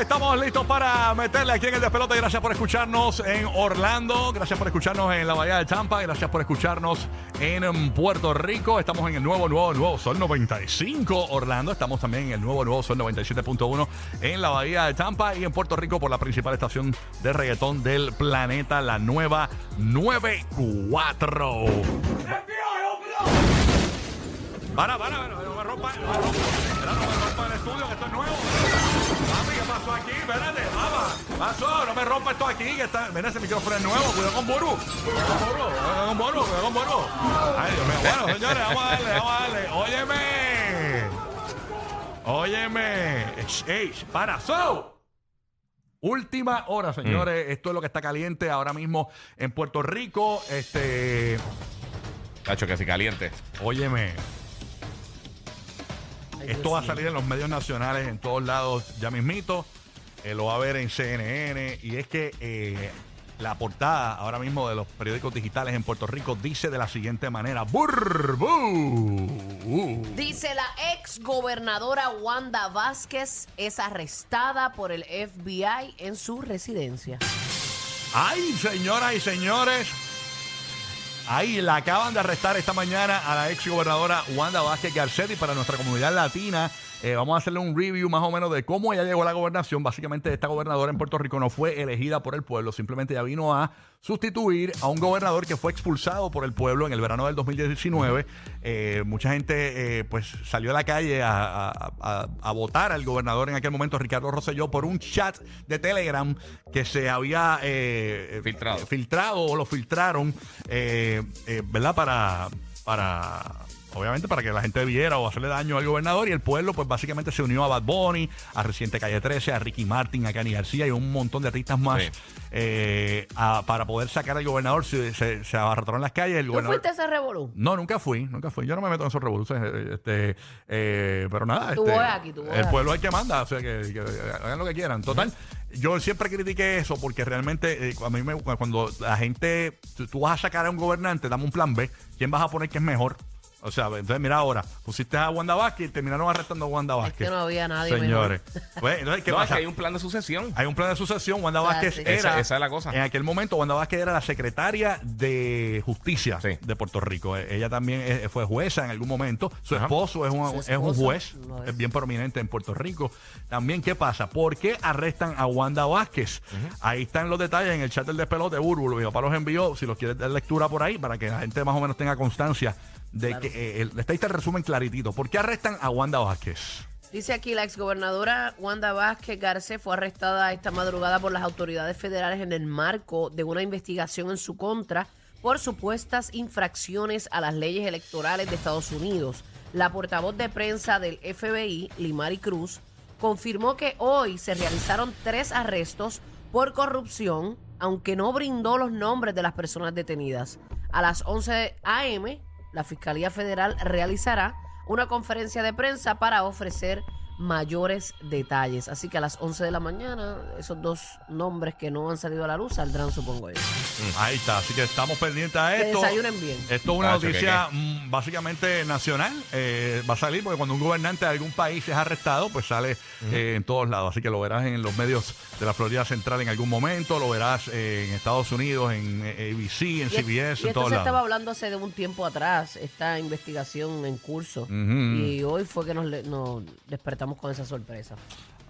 Estamos listos para meterle aquí en el despelote. Gracias por escucharnos en Orlando. Gracias por escucharnos en la Bahía de Tampa. Gracias por escucharnos en Puerto Rico. Estamos en el nuevo, nuevo, nuevo Sol 95 Orlando. Estamos también en el nuevo, nuevo Sol 97.1 en la Bahía de Tampa y en Puerto Rico por la principal estación de reggaetón del planeta, la nueva 94. Para, para, para, el estudio, esto es nuevo. Papi, ¿qué pasó aquí? Espérate, mamá. Pasó, no me rompa esto aquí, que está. Mira, ese micrófono es nuevo, cuidado con Boru. Cuidado con Boru, cuidado con Boru, cuidado con Boru. Ay, Dios mío. Bueno, señores, vamos a darle, vamos a darle. Óyeme. Óyeme. Ey, para, so. Última hora, señores. Esto es lo que está caliente ahora mismo en Puerto Rico. Este. Cacho, que si caliente. Óyeme. Esto va a salir en los medios nacionales en todos lados ya mismito. Eh, lo va a ver en CNN. Y es que eh, la portada ahora mismo de los periódicos digitales en Puerto Rico dice de la siguiente manera: Burbu. Dice la ex gobernadora Wanda Vázquez es arrestada por el FBI en su residencia. Ay, señoras y señores. Ahí la acaban de arrestar esta mañana a la ex gobernadora Wanda Vázquez Garcetti para nuestra comunidad latina. Eh, vamos a hacerle un review más o menos de cómo ella llegó a la gobernación. Básicamente, esta gobernadora en Puerto Rico no fue elegida por el pueblo, simplemente ya vino a sustituir a un gobernador que fue expulsado por el pueblo en el verano del 2019. Eh, mucha gente eh, pues salió a la calle a, a- a- a votar al gobernador en aquel momento, Ricardo Rosselló, por un chat de Telegram que se había eh, Filtrado. filtrado o lo filtraron, ¿verdad? Para, para, obviamente para que la gente viera o hacerle daño al gobernador y el pueblo pues básicamente se unió a Bad Bunny, a Residente Calle 13, a Ricky Martin, a Cani García y un montón de artistas más Sí. eh, a- para poder sacar al gobernador. Se, se, se abarrotaron las calles. El ¿Tú gobernador... fuiste a ese revolú? No, nunca fui, nunca fui. Yo no me meto en esos revoluciones. eh, Este, eh, pero nada. Tú este, voy aquí, tú voy El pueblo es el que manda, o sea, que, que hagan lo que quieran. Total, yo siempre critiqué eso porque realmente eh, a mí me, cuando la gente, tú, tú vas a sacar a un gobernante, dame un plan B, ¿quién vas a poner que es mejor? O sea, entonces mira ahora, pusiste a Wanda Vázquez y terminaron arrestando a Wanda Es Vázquez. que no había nadie Señores. Pues, entonces, ¿qué no, es pasa? que hay un plan de sucesión. Hay un plan de sucesión. Wanda Vázquez sí. era. Esa- esa es la cosa. En aquel momento, Wanda Vázquez era la secretaria de Justicia Sí. de Puerto Rico. Eh, Ella también fue jueza en algún momento. Su Ajá. esposo, es un, Su es un juez, es. es bien prominente en Puerto Rico. También, ¿qué pasa? ¿Por qué arrestan a Wanda Vázquez? Ahí están los detalles en el chat del despelote. Burbu, mi papá los envió. Si los quieres dar lectura por ahí, para que la gente más o menos tenga constancia de que eh, el, está ahí está el resumen claritito. ¿Por qué arrestan a Wanda Vázquez? Dice aquí, la exgobernadora Wanda Vázquez Garcés fue arrestada esta madrugada por las autoridades federales en el marco de una investigación en su contra por supuestas infracciones a las leyes electorales de Estados Unidos. La portavoz de prensa del FBI, Limari Cruz, confirmó que hoy se realizaron tres arrestos por corrupción, aunque no brindó los nombres de las personas detenidas. A las 11 a.m., la Fiscalía Federal realizará una conferencia de prensa para ofrecer mayores detalles. Así que a las 11 de la mañana, esos dos nombres que no han salido a la luz saldrán, supongo yo. Ahí está, así que estamos pendientes a Que esto. desayunen bien. Esto es una Nacho, ¿qué, noticia mm, básicamente nacional. eh, va a salir porque cuando un gobernante de algún país es arrestado, pues sale eh, en todos lados. Así que lo verás en los medios de la Florida Central en algún momento, lo verás eh, en Estados Unidos, en eh, ABC, en Y, CBS, y en esto todos se lados. estaba hablando hace de un tiempo atrás, esta investigación en curso. Ujú. Y hoy fue que nos, le- nos despertamos con esa sorpresa.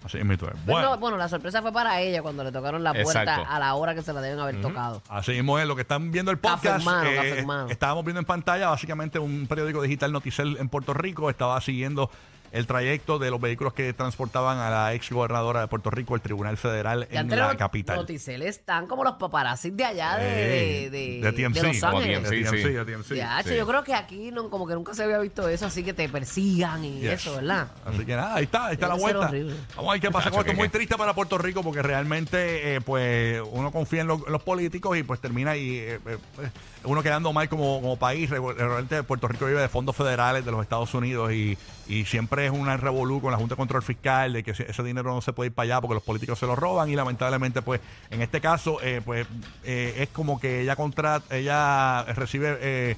Así es, mi tuer. Bueno, no, bueno, la sorpresa fue para ella cuando le tocaron la puerta Exacto. a la hora que se la deben haber tocado. Así mismo es lo que están viendo el podcast. eh, café. Estábamos viendo en pantalla básicamente un periódico digital Noticel en Puerto Rico. Estaba siguiendo el trayecto de los vehículos que transportaban a la ex gobernadora de Puerto Rico al Tribunal Federal Y en la los capital. Noticel están como los paparazzis de allá de, de, de TMC, Los como Ángeles. TMC. De Sí, TMC, sí. de TMC. Ya, che, sí. yo creo que aquí no, como que nunca se había visto eso, así que te persigan y Yes. eso, ¿verdad? Así que nada, ahí está, ahí está la Debe vuelta. Vamos a ver qué pasa con esto. ¿qué, Muy triste para Puerto Rico porque realmente, eh, pues, uno confía en, lo- en los políticos y pues termina y eh, eh, eh, uno quedando mal como, como país. Re- Realmente Puerto Rico vive de fondos federales de los Estados Unidos y, y siempre es una revolú con la Junta de Control Fiscal de que ese dinero no se puede ir para allá porque los políticos se lo roban y lamentablemente, pues, en este caso, eh, pues, eh, es como que ella contrata, ella recibe eh,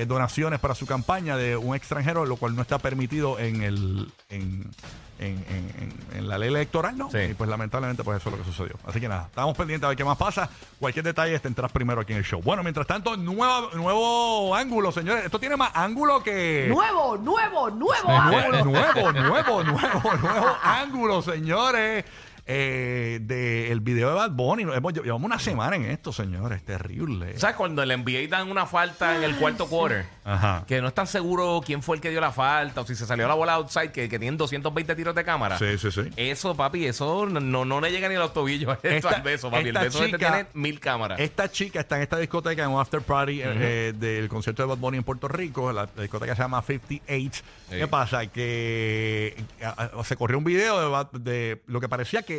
eh, donaciones para su campaña de un extranjero, lo cual no está permitido en el en, en, en- en- en la ley electoral, ¿no? Sí. Y pues lamentablemente pues eso es lo que sucedió. Así que nada, estamos pendientes a ver qué más pasa. Cualquier detalle te enteras primero aquí en el show. Bueno, mientras tanto, nueva, nuevo ángulo, señores. Esto tiene más ángulo que... Nuevo, nuevo, nuevo Nue- ángulo. nuevo, nuevo, nuevo, nuevo ángulo, señores. Eh, del video de Bad Bunny. Hemos, llevamos una semana en esto, señores. Terrible. ¿Sabes cuando el NBA dan una falta en el cuarto quarter? Ajá. Que no están seguros quién fue el que dio la falta o si se salió la bola outside, que, que tienen 220 tiros de cámara. Sí, sí, sí. Eso, papi, eso no, no, no le llega ni a los tobillos esto Esta- al beso, papi. El beso este chica- tiene mil cámaras. Esta chica está en esta discoteca en un after party eh, eh, del concierto de Bad Bunny en Puerto Rico. La, la discoteca se llama 58. ¿Qué Sí. pasa? Que a- a- se corrió un video de, de lo que parecía que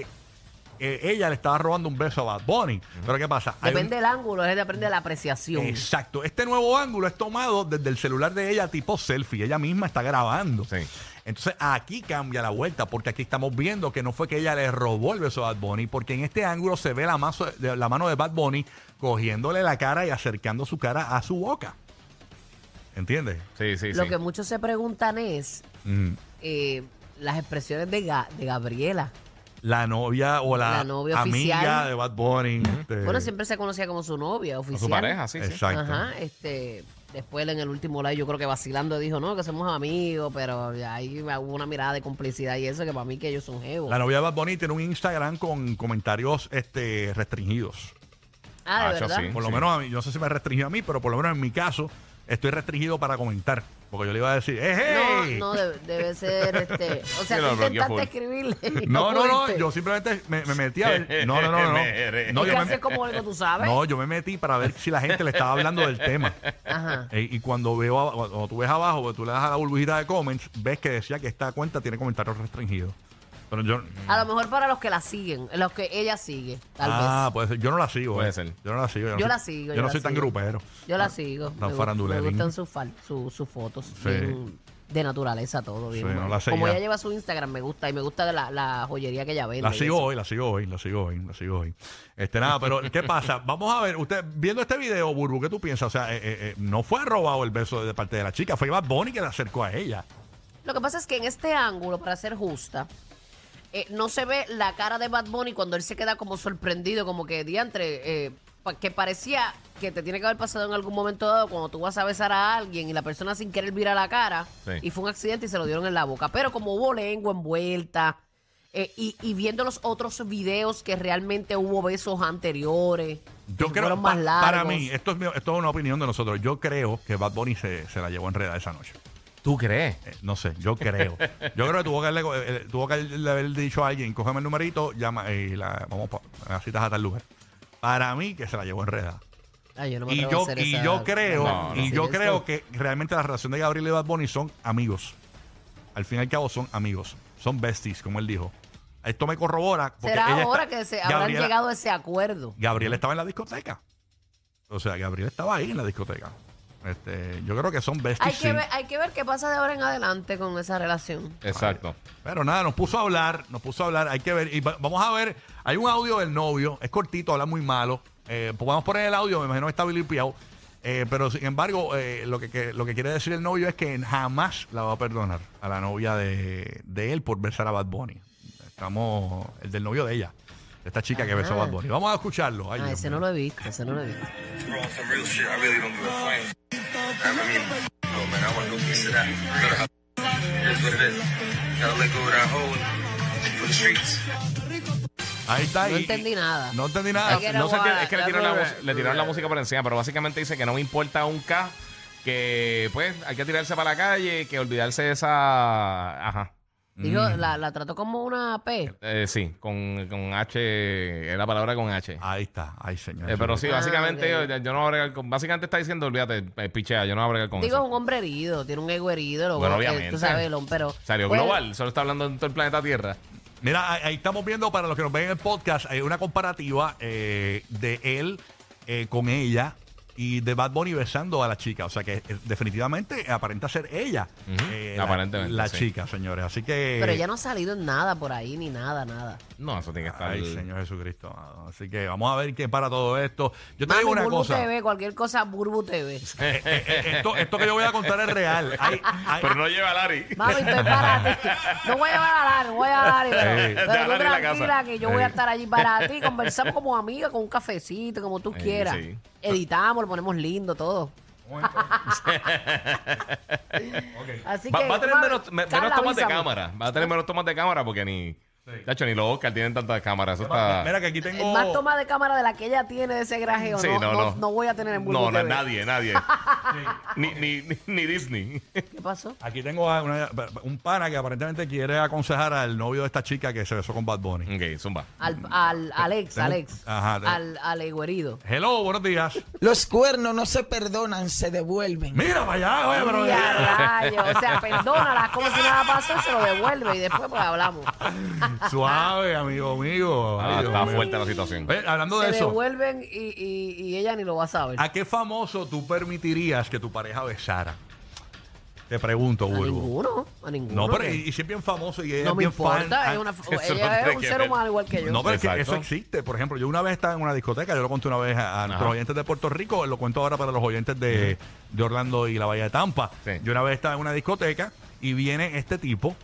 eh, ella le estaba robando un beso a Bad Bunny. Pero ¿qué pasa? Hay un- Depende del ángulo, es depende de la apreciación. Exacto. Este nuevo ángulo es tomado desde el celular de ella tipo selfie. Ella misma está grabando. Sí. Entonces aquí cambia la vuelta porque aquí estamos viendo que no fue que ella le robó el beso a Bad Bunny porque en este ángulo se ve la, mazo- de- la mano de Bad Bunny cogiéndole la cara y acercando su cara a su boca. ¿Entiendes? Sí, sí, Lo sí. que muchos se preguntan es Mm. eh, las expresiones de, Ga- de Gabriela. La novia o la, La novia amiga oficial. de Bad Bunny. este, Bueno, siempre se conocía como su novia Con oficial. su pareja, sí, sí. Exacto. Ajá, este, después en el último live yo creo que vacilando dijo, no, que somos amigos, pero ahí hubo una mirada de complicidad y eso que para mí que ellos son jevos. La novia de Bad Bunny tiene un Instagram con comentarios este, restringidos. ah, de Hacho, verdad. sí. Por lo menos a mí, yo no sé si me restringió a mí, pero por lo menos en mi caso, estoy restringido para comentar. Porque yo le iba a decir, ¡eh, hey! No, no, debe, debe ser, este, o sea, Sí, tú lo bloqueó intentaste escribirle. y No, no, no, pudiste. yo simplemente me, me metí a ver. No, no, no, no. No, yo que me, así es como algo tú sabes. no, yo me metí para ver si la gente le estaba hablando del tema. Ajá. Eh, y cuando veo, cuando tú ves abajo, pues, tú le das a la burbujita de comments, ves que decía que esta cuenta tiene comentarios restringidos. Pero yo. A lo mejor para los que la siguen, los que ella sigue, tal ah, vez. puede ser. Yo no la sigo. Puede eh. ser. Yo no la sigo. no Yo soy- la sigo, Yo, yo no la soy tan sigo. grupero. Yo la sigo. Tan me, gu- farandulerín. me gustan sus fal- su- sus fotos. Sí. bien de naturaleza todo. Bien, Sí, no la Como seguía. ella lleva su Instagram, me gusta. Y me gusta la, la joyería que ella vende. La y sigo eso. hoy, la sigo hoy, la sigo hoy, la sigo hoy. Este, nada, pero ¿qué pasa? Vamos a ver, usted, viendo este video, Burbu, ¿qué tú piensas? O sea, eh, eh, eh, no fue robado el beso de parte de la chica, fue Bad Bunny que le acercó a ella. Lo que pasa es que en este ángulo, para ser justa, eh, no se ve la cara de Bad Bunny cuando él se queda como sorprendido, como que diantre, eh, que parecía que te tiene que haber pasado en algún momento dado cuando tú vas a besar a alguien y la persona sin querer vira la cara Sí. y fue un accidente y se lo dieron en la boca. Pero como hubo lengua envuelta eh, y, y viendo los otros videos que realmente hubo besos anteriores, Yo que creo, fueron más largos. para mí, esto es, esto es una opinión de nosotros. Yo creo que Bad Bunny se, se la llevó enredada esa noche. ¿Tú crees? Eh, no sé, yo creo. Yo creo que tuvo que haberle, eh, tuvo que haberle haber dicho a alguien, cógeme el numerito, llama y la, vamos a citas a tal lugar. Para mí que se la llevó enredada. Ay, yo no me Y a yo, y esa- yo creo, No, no. y yo creo eso. que realmente la relación de Gabriel y Bad Bunny son amigos. Al fin y al cabo son amigos, son besties, como él dijo. Esto me corrobora. porque Será ella ahora está- que se habrán Gabriela- llegado a ese acuerdo. Gabriel estaba en la discoteca. O sea, Gabriel estaba ahí en la discoteca. Este, yo creo que son besties. Hay que, sí. ver, hay que ver qué pasa de ahora en adelante con esa relación. Exacto. Pero nada, nos puso a hablar, nos puso a hablar, hay que ver. Y va- vamos a ver, hay un audio del novio, es cortito, habla muy malo. Eh, pues vamos a poner el audio, me imagino que está bilipiado. Eh, pero sin embargo, eh, lo, que, que- lo que quiere decir el novio es que jamás la va a perdonar a la novia de, de él por besar a Bad Bunny. Estamos, el del novio de ella, de esta chica que besó a Bad Bunny. Vamos a escucharlo. Ay, Ah, Dios ese mío. no lo he visto, ese no lo he visto. Bro, on some real shit, I really don't give a fuck. I mean, no man, I want no piece of that. Gotta have- It is what it is. Gotta let go of that hole for the streets. Ahí está. No entendí nada. No entendí nada. No se entiende, es que le tiraron, la, le tiraron la música por encima, pero básicamente dice que no me importa un K que pues hay que tirarse para la calle, que olvidarse de esa... Ajá. Dijo, Mm. la, la trató como una P. Eh, sí, con, con H, es la palabra con H. Ahí está. Ay, señor. Eh, pero sí, Ah, básicamente yo, yo no voy a bregar con... Básicamente está diciendo, olvídate, eh, pichea, yo no voy a bregar con Digo, es un hombre herido, tiene un ego herido. lo- Bueno, obviamente. Tú sabes, lo- pero... Salió pues, global, solo está hablando en todo el planeta Tierra. Mira, ahí, ahí estamos viendo para los que nos ven en el podcast, hay una comparativa eh, de él eh, con ella y de Bad Bunny besando a la chica. O sea que eh, definitivamente aparenta ser ella. Ujú, eh, la- aparentemente, La, sí. chica, señores. Así que. Pero ella no ha salido en nada por ahí, ni nada, nada. No, eso tiene que estar... Ay, Señor Jesucristo. amado. Así que vamos a ver qué para todo esto. Yo te Mami, digo una Burbu cosa. TV, cualquier cosa, Burbu TV. Eh, eh, eh, esto, esto que yo voy a contar es real. Hay- hay- Pero no lleva a Lari. Mami, estoy para ti. No voy a llevar a Lari, no voy a llevar a Lari, pero, tú en la tranquila casa. que yo voy a Ey. estar allí para ti. Conversamos como amigas con un cafecito, como tú Ey, quieras. sí. Editamos, lo ponemos lindo, todo. Así Va, que, va a tener menos, menos tomas de cámara. Va a tener menos tomas de cámara porque ni... Tacho, ni los Oscar tienen tantas cámaras. Eso está... Mira que aquí tengo. Más toma de cámara de la que ella tiene de ese grajeo. Sí, no, no, no, no. no voy a tener en No, TV. nadie, nadie. ni, ni, ni, ni Disney. ¿Qué pasó? Aquí tengo a una- un pana que aparentemente quiere aconsejar al novio de esta chica que se besó con Bad Bunny. ok, zumba. Al, al Alex, Tengo- Alex. Ajá, al, al herido. Hello, buenos días. Los cuernos no se perdonan, se devuelven. Mira para allá, oye, pero. Y a rayos. O sea, perdónalas como si nada pasó y se lo devuelve. Y después pues hablamos. Suave, amigo mío. Ah, Ay, Dios está mío. fuerte la situación. Oye, hablando Se de eso, devuelven y, y, y ella ni lo va a saber. ¿a qué famoso tú permitirías que tu pareja besara? Te pregunto, A ninguno. A ninguno. No, pero y, y si es bien famoso y ella no es me bien fan. importa. ah, es una, eso ella no tiene es un que ser ver. humano igual que yo. No, pero es que Exacto. eso existe. Por ejemplo, yo una vez estaba en una discoteca, yo lo conté una vez a, a nuestros oyentes de Puerto Rico, lo cuento ahora para los oyentes de, de Orlando y la Bahía de Tampa. Sí. Yo una vez estaba en una discoteca y viene este tipo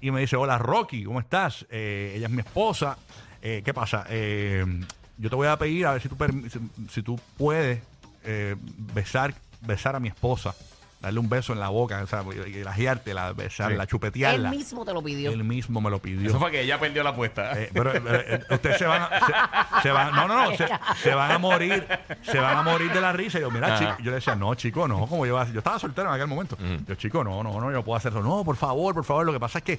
y me dice, hola Rocky, ¿cómo estás? Eh, ella es mi esposa. Eh, ¿Qué pasa? Eh, yo te voy a pedir a ver si tú, si, si tú puedes eh, besar, besar a mi esposa, darle un beso en la boca, o sea, y lajeártela, besarla, Sí. chupetearla. Él mismo te lo pidió. Él mismo me lo pidió. Eso fue que ella perdió la apuesta. Eh, pero, pero, eh, ustedes se van a, se, se van, no, no, no, se, se van a morir, se van a morir de la risa. Y yo, mira, chico, yo le decía, no, chico, no, como yo, yo estaba soltero en aquel momento. Yo, chico, no, no, no, yo no puedo hacer eso. No, por favor, por favor, lo que pasa es que,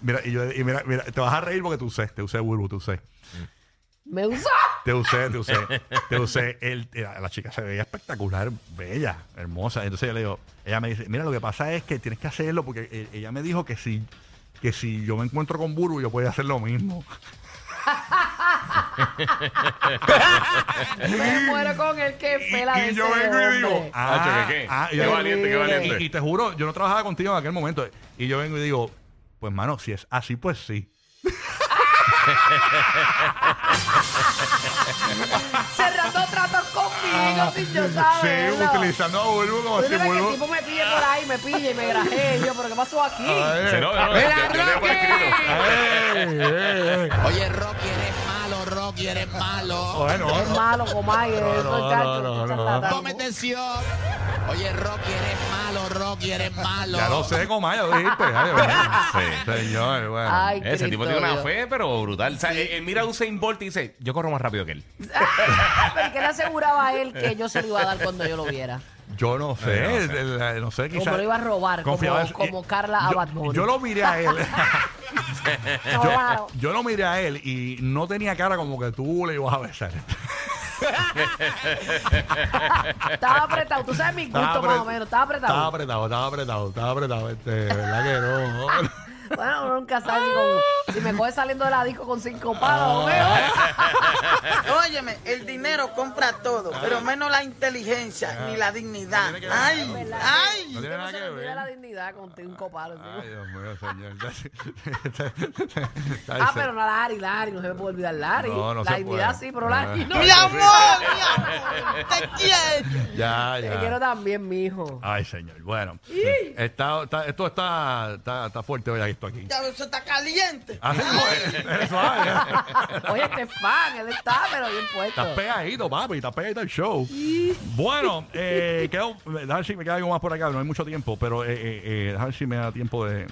mira, y, yo, y mira, mira, te vas a reír porque te usé, te usé, Burbu, te usé. Me usó. Te usé, te usé, te usé. El, la, la chica se veía espectacular, bella, hermosa. Entonces yo le digo, ella me dice, mira, lo que pasa es que tienes que hacerlo porque eh, ella me dijo que si, que si yo me encuentro con Burbu, yo podía hacer lo mismo. Me muero con el que fela de y yo vengo y digo, ah, ¿qué, qué? ah, y Qué valiente, qué valiente. Y, y te juro, yo no trabajaba contigo en aquel momento. Y yo vengo y digo, pues mano, si es así, pues sí. Cerrando tratos conmigo sin yo Sí, saberlo. utilizando a Bulbo como si que el Bulbo. tipo me pille por ahí, me pille y me graje. Yo, ¿pero qué pasó aquí? Sí, no, no, no, yo- yo ay. Oye, Rocky, eres malo, Rocky, eres malo. Bueno, Es malo, comay, no, es chacho, no, no, eso es no. Oye, Rocky, eres malo, Rocky, eres malo. ya lo sé, como ya lo dijiste. Ay, bueno. Sí. Señor, bueno. Ay, Ese tipo tiene una Dios. fe, pero brutal. O sea, él, él mira a Usain Bolt y dice, yo corro más rápido que él. Pero que le aseguraba a él que yo se lo iba a dar cuando yo lo viera. Yo no sé, Ay, no sé. el- el- no sé, quizás. Como lo iba a robar, como, confiaba en- como Carla a yo, Bunny. yo lo miré a él. Claro. Yo lo miré a él y no tenía cara como que tú le ibas a besar. Estaba apretado. Tú sabes mi gusto más o menos. Estaba apretado. Estaba apretado, estaba apretado, estaba apretado. Este, ¿Verdad que no? Bueno, uno nunca sabe si, con- si me coge saliendo de la disco con cinco palos. Óyeme, el dinero compra todo, pero menos la inteligencia ni la dignidad. tiene que ver. Ay, No ay. tiene No nada se que la dignidad con cinco palos. Ay, Dios mío, señor. Ah, pero no Lari, Lari, no se me puede olvidar Lari. No, no la se dignidad puede. sí, pero Lari no. Mi amor, mi amor, te quiero. Ya, Te quiero ya. también, mijo. Ay, señor. Bueno, está, está- esto está, está, está fuerte hoy esto aquí. Ya eso está caliente. Eres suave. Oye, este fan, él está, pero bien puesto. Estás pegadito, papi, estás pegadito al show. Bueno, eh, quedó, déjame ver si me queda algo más por acá, no hay mucho tiempo, pero eh, eh, eh, déjame ver si me da tiempo de...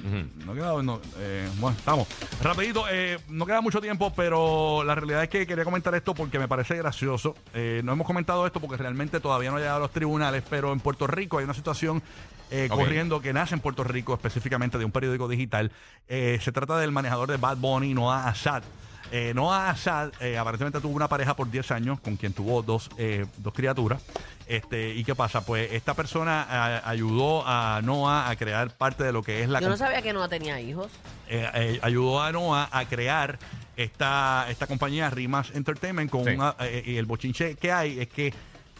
No queda, no, eh, bueno, estamos. Rapidito, eh, no queda mucho tiempo, pero la realidad es que quería comentar esto porque me parece gracioso. Eh, no hemos comentado esto porque realmente todavía no ha llegado a los tribunales, pero en Puerto Rico hay una situación eh, corriendo que nace en Puerto Rico, específicamente de un periódico digital. Eh, se trata del manejador de Bad Bunny, Noah Assad. Eh, Noah Assad eh, aparentemente tuvo una pareja por 10 años con quien tuvo dos, eh, dos criaturas. Este, ¿Y qué pasa? Pues esta persona a- ayudó a Noah a crear parte de lo que es la... Yo no sabía que no tenía hijos. eh, eh, ayudó a Noah a crear esta, esta compañía Rimas Entertainment con Sí. una, eh, y el bochinche que hay es que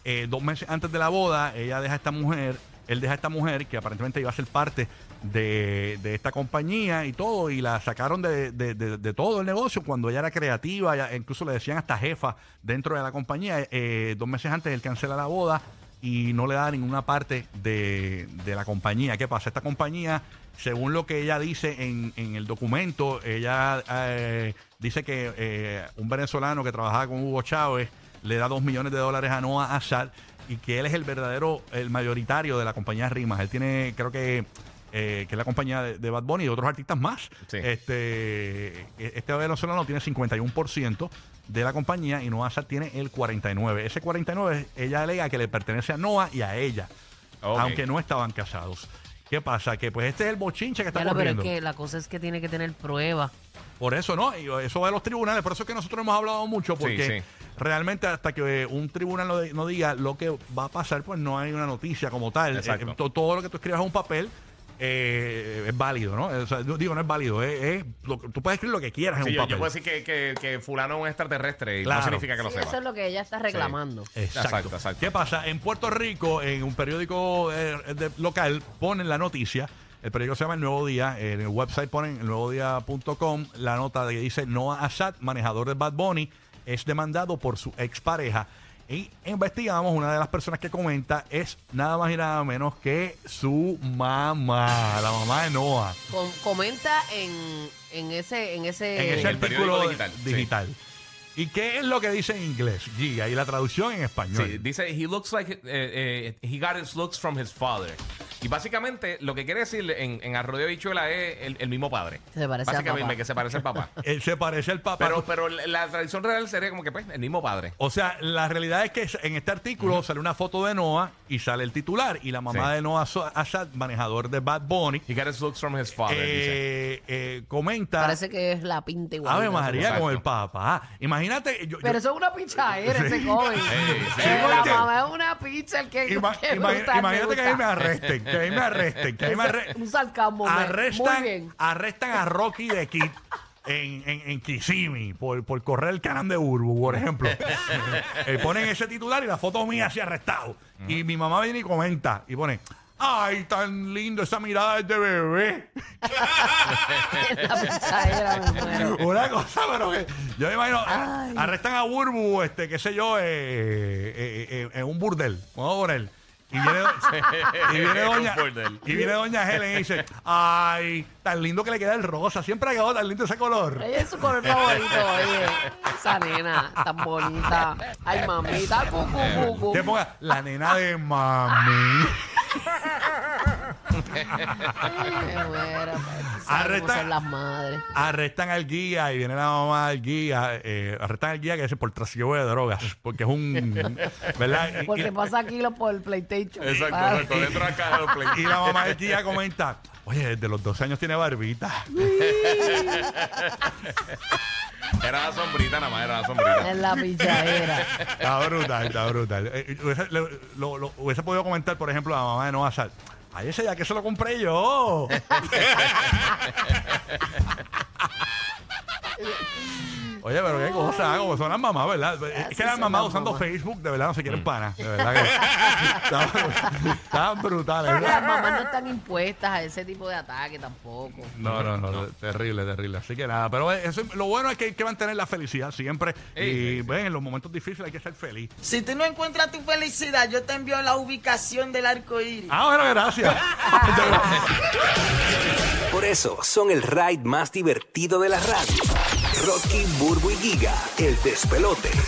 eh, dos meses antes de la boda ella deja a esta mujer él deja a esta mujer que aparentemente iba a ser parte de, de esta compañía y todo y la sacaron de, de- todo el negocio cuando ella era creativa ya- incluso le decían hasta jefa dentro de la compañía Eh, dos meses antes él cancela la boda y no le da ninguna parte de, de la compañía. ¿Qué pasa? Esta compañía, según lo que ella dice en, en el documento, ella eh, dice que eh, un venezolano que trabajaba con Hugo Chávez le da dos millones de dólares a Noah Assad y que él es el verdadero, el mayoritario de la compañía Rimas. Él tiene, creo que... eh, que es la compañía de, de Bad Bunny y otros artistas más. Sí. Este, este venezolano tiene 51% de la compañía y Noah tiene el 49%. Ese 49% ella alega que le pertenece a Noah y a ella, aunque no estaban casados. ¿Qué pasa? Que pues este es el bochinche que está Ya lo, pero es corriendo. que la cosa es que tiene que tener pruebas. Por eso no, y eso va a los tribunales, por eso es que nosotros hemos hablado mucho, porque sí. Realmente hasta que un tribunal no, no diga lo que va a pasar, pues no hay una noticia como tal. Exacto. Eh, to- todo lo que tú escribas en un papel eh, es válido, ¿no? O sea, digo, no es válido, es, es lo que- tú puedes escribir lo que quieras Sí, en yo, un yo papel. puedo decir que, que, que fulano es un extraterrestre y Claro. no significa que lo Sí, sepa. eso es lo que ella está reclamando. Exacto. Exacto, exacto. ¿Qué pasa? En Puerto Rico, en un periódico eh, de- local, ponen la noticia. El periódico se llama El Nuevo Día. En el website ponen elnuevodía.com la nota de que dice Noah Assad, manejador de Bad Bunny, es demandado por su expareja. Y investigamos, una de las personas que comenta es nada más y nada menos que su mamá, la mamá de Noah. Com- comenta en, en ese en ese, En ese periódico artículo digital, digital. sí. ¿Y qué es lo que dice en inglés? Giga, y la traducción en español. Sí, dice, he looks like, eh, eh, he got his looks from his father. Y básicamente lo que quiere decir en, en arroyo de bichuela es el, el mismo padre. Se parece a básicamente papá. que se parece al papá. Él se parece al papá. pero, pero la tradición real sería como que pues el mismo padre. O sea, la realidad es que en este artículo sale una foto de Noah y sale el titular y la mamá Sí. de Noah So- Assad, manejador de Bad Bunny, He got his looks from his father, dice. eh, eh, comenta. Parece que es la pinta igual. Ave María Exacto. con el papá. Imagínate. yo- Pero yo- eso es una pichadera, ese joven. Sí, sí, Eh, la mamá es una pizza, el que, ima- que ima- brutal, imagínate que ahí me arresten, que ahí me arresten, que ahí me Ese- arresten. Un sarcasmo. me- Muy Arrestan, bien. arrestan a Rocky de Kid. En, en, en Kissimmee, por, por correr el canal de Urbu, por ejemplo. Eh, ponen ese titular y la foto mía así arrestado. Y mi mamá viene y comenta y pone, ¡ay, tan lindo esa mirada de bebé! la pichadera, me muero. Una cosa, pero que yo me imagino, Ay. arrestan a Burbu, este, qué sé yo, eh, eh, eh, en un burdel. Vamos a poner. Y viene, y viene doña y viene doña Helen y dice, ay, tan lindo que le queda el rosa, siempre ha quedado tan lindo ese color. Ella es su color favorito, oye. Esa nena tan bonita. Ay, mamita. Cu, cu, cu, cu. Que ponga la nena de mami. Pues, ¿sabes Arresta- cómo son las madres. Arrestan al guía y viene la mamá del guía, eh, arrestan al guía que dice por trasiego de drogas, porque es un, ¿verdad? Y- Porque y- pasa kilos por el PlayStation. Exacto, Ah, exacto. Dentro de la caja de los Play. Y la mamá del guía comenta, oye, desde los 12 años tiene barbita. Era la sombrita nada más, era la sombrita. Es la pichadera. Está brutal, está brutal. Eh, eh, hubiese, le- lo, lo- hubiese podido comentar, por ejemplo, a la mamá de Noah Sal. Ay, ese ya que se lo compré yo. Oye, pero qué cosa, como son las mamás, ¿verdad? Es que las mamás usando mamás. Facebook, de verdad, no se quieren panas. De verdad que estaban, brutales. Las mamás no están impuestas a ese tipo de ataque tampoco. No, no, no, terrible, terrible. Así que nada, pero eso, lo bueno es que hay que mantener la felicidad siempre. Y ven, en los momentos difíciles hay que ser feliz. Si tú no encuentras tu felicidad, yo te envío la ubicación del arco iris. Ah, bueno, gracias. Por eso son el ride más divertido de la radio. Rocky, Burbu y Giga, el despelote.